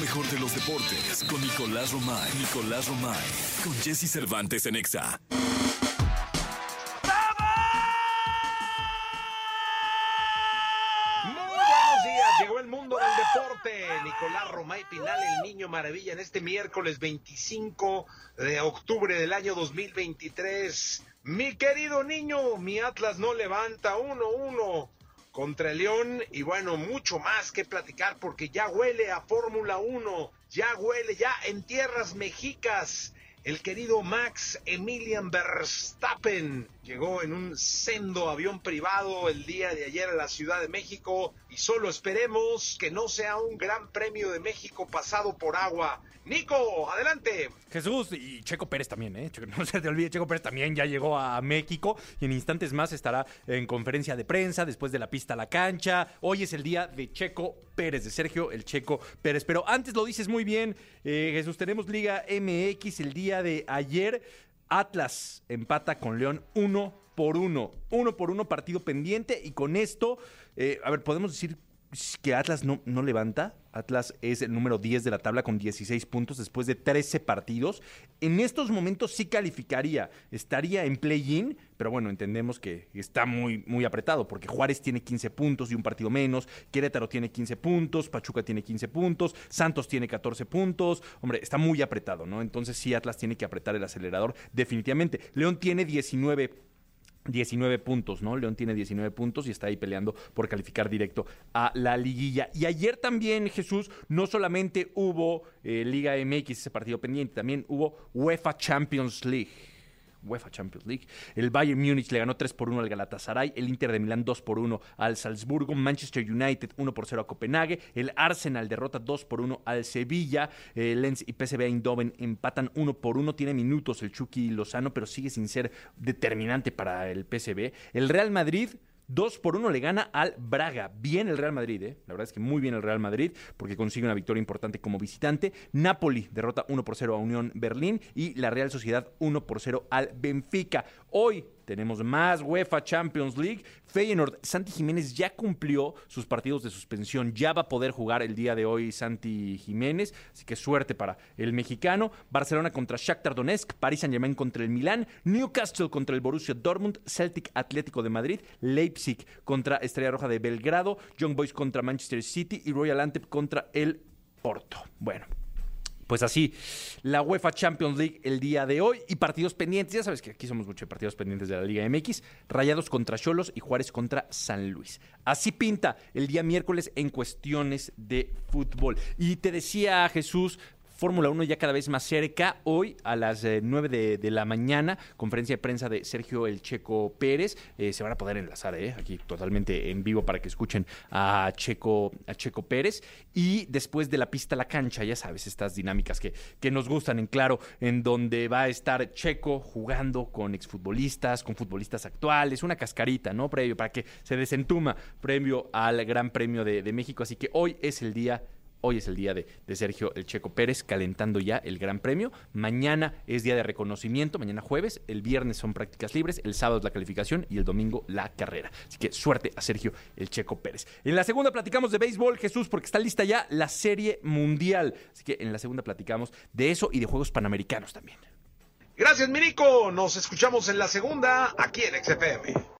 mejor de los deportes con Nicolás Romay. Nicolás Romay. Con Jesse Cervantes en Exa. Muy buenos días, llegó el mundo del deporte. Nicolás Romay Pinal, el niño maravilla, en este miércoles 25 de octubre del año 2023. Mi querido niño, mi Atlas no levanta 1-1 contra el León y bueno, mucho más que platicar porque ya huele a Fórmula 1, ya huele ya en tierras mexicas. El querido Max Emilian Verstappen llegó en un sendo avión privado el día de ayer a la Ciudad de México y solo esperemos que no sea un gran premio de México pasado por agua. Nico, adelante. Jesús y Checo Pérez también, ¿eh? No se te olvide, Checo Pérez también ya llegó a México y en instantes más estará en conferencia de prensa después de la pista a la cancha. Hoy es el día de Checo Pérez, de Sergio el Checo Pérez. Pero antes lo dices muy bien, eh, Jesús, tenemos Liga MX el día de ayer. Atlas empata con León uno por uno. Uno por uno partido pendiente y con esto, eh, a ver, podemos decir que Atlas no, no levanta. Atlas es el número 10 de la tabla con 16 puntos después de 13 partidos. En estos momentos sí calificaría, estaría en play-in, pero bueno, entendemos que está muy, muy apretado porque Juárez tiene 15 puntos y un partido menos, Querétaro tiene 15 puntos, Pachuca tiene 15 puntos, Santos tiene 14 puntos. Hombre, está muy apretado, ¿no? Entonces sí, Atlas tiene que apretar el acelerador definitivamente. León tiene 19 puntos 19 puntos, ¿no? León tiene 19 puntos y está ahí peleando por calificar directo a la liguilla. Y ayer también, Jesús, no solamente hubo eh, Liga MX, ese partido pendiente, también hubo UEFA Champions League. UEFA Champions League. El Bayern Múnich le ganó 3 por 1 al Galatasaray, el Inter de Milán 2 por 1 al Salzburgo, Manchester United 1 por 0 a Copenhague, el Arsenal derrota 2 por 1 al Sevilla, eh, Lens y PSV Eindhoven empatan 1 por 1, tiene minutos el Chucky Lozano, pero sigue sin ser determinante para el PSV. El Real Madrid 2 por 1 le gana al Braga. Bien el Real Madrid, ¿eh? La verdad es que muy bien el Real Madrid porque consigue una victoria importante como visitante. Napoli derrota 1 por 0 a Unión Berlín y la Real Sociedad 1 por 0 al Benfica. Hoy tenemos más UEFA Champions League. Feyenoord, Santi Jiménez ya cumplió sus partidos de suspensión. Ya va a poder jugar el día de hoy Santi Jiménez. Así que suerte para el mexicano. Barcelona contra Shakhtar Donetsk. Paris Saint-Germain contra el Milán. Newcastle contra el Borussia Dortmund. Celtic Atlético de Madrid. Leipzig contra Estrella Roja de Belgrado. Young Boys contra Manchester City. Y Royal Antep contra el Porto. Bueno, pues así, la UEFA Champions League el día de hoy y partidos pendientes. Ya sabes que aquí somos muchos partidos pendientes de la Liga MX. Rayados contra Cholos y Juárez contra San Luis. Así pinta el día miércoles en cuestiones de fútbol. Y te decía Jesús, Fórmula 1 ya cada vez más cerca. Hoy a las eh, 9 de, de, la mañana, conferencia de prensa de Sergio El Checo Pérez. Eh, se van a poder enlazar eh, aquí totalmente en vivo para que escuchen a Checo, a Checo Pérez. Y después de la pista a la cancha, ya sabes, estas dinámicas que, que nos gustan en claro, en donde va a estar Checo jugando con exfutbolistas, con futbolistas actuales, una cascarita, ¿no? Previo para que se desentuma, previo al Gran Premio de México. Así que hoy es el día Hoy es el día de, de, Sergio El Checo Pérez calentando ya el Gran Premio. Mañana es día de reconocimiento, mañana jueves. El viernes son prácticas libres, el sábado la calificación y el domingo la carrera. Así que suerte a Sergio El Checo Pérez. En la segunda platicamos de béisbol, Jesús, porque está lista ya la Serie Mundial. Así que en la segunda platicamos de eso y de Juegos Panamericanos también. Gracias, Mirico. Nos escuchamos en la segunda aquí en XFM.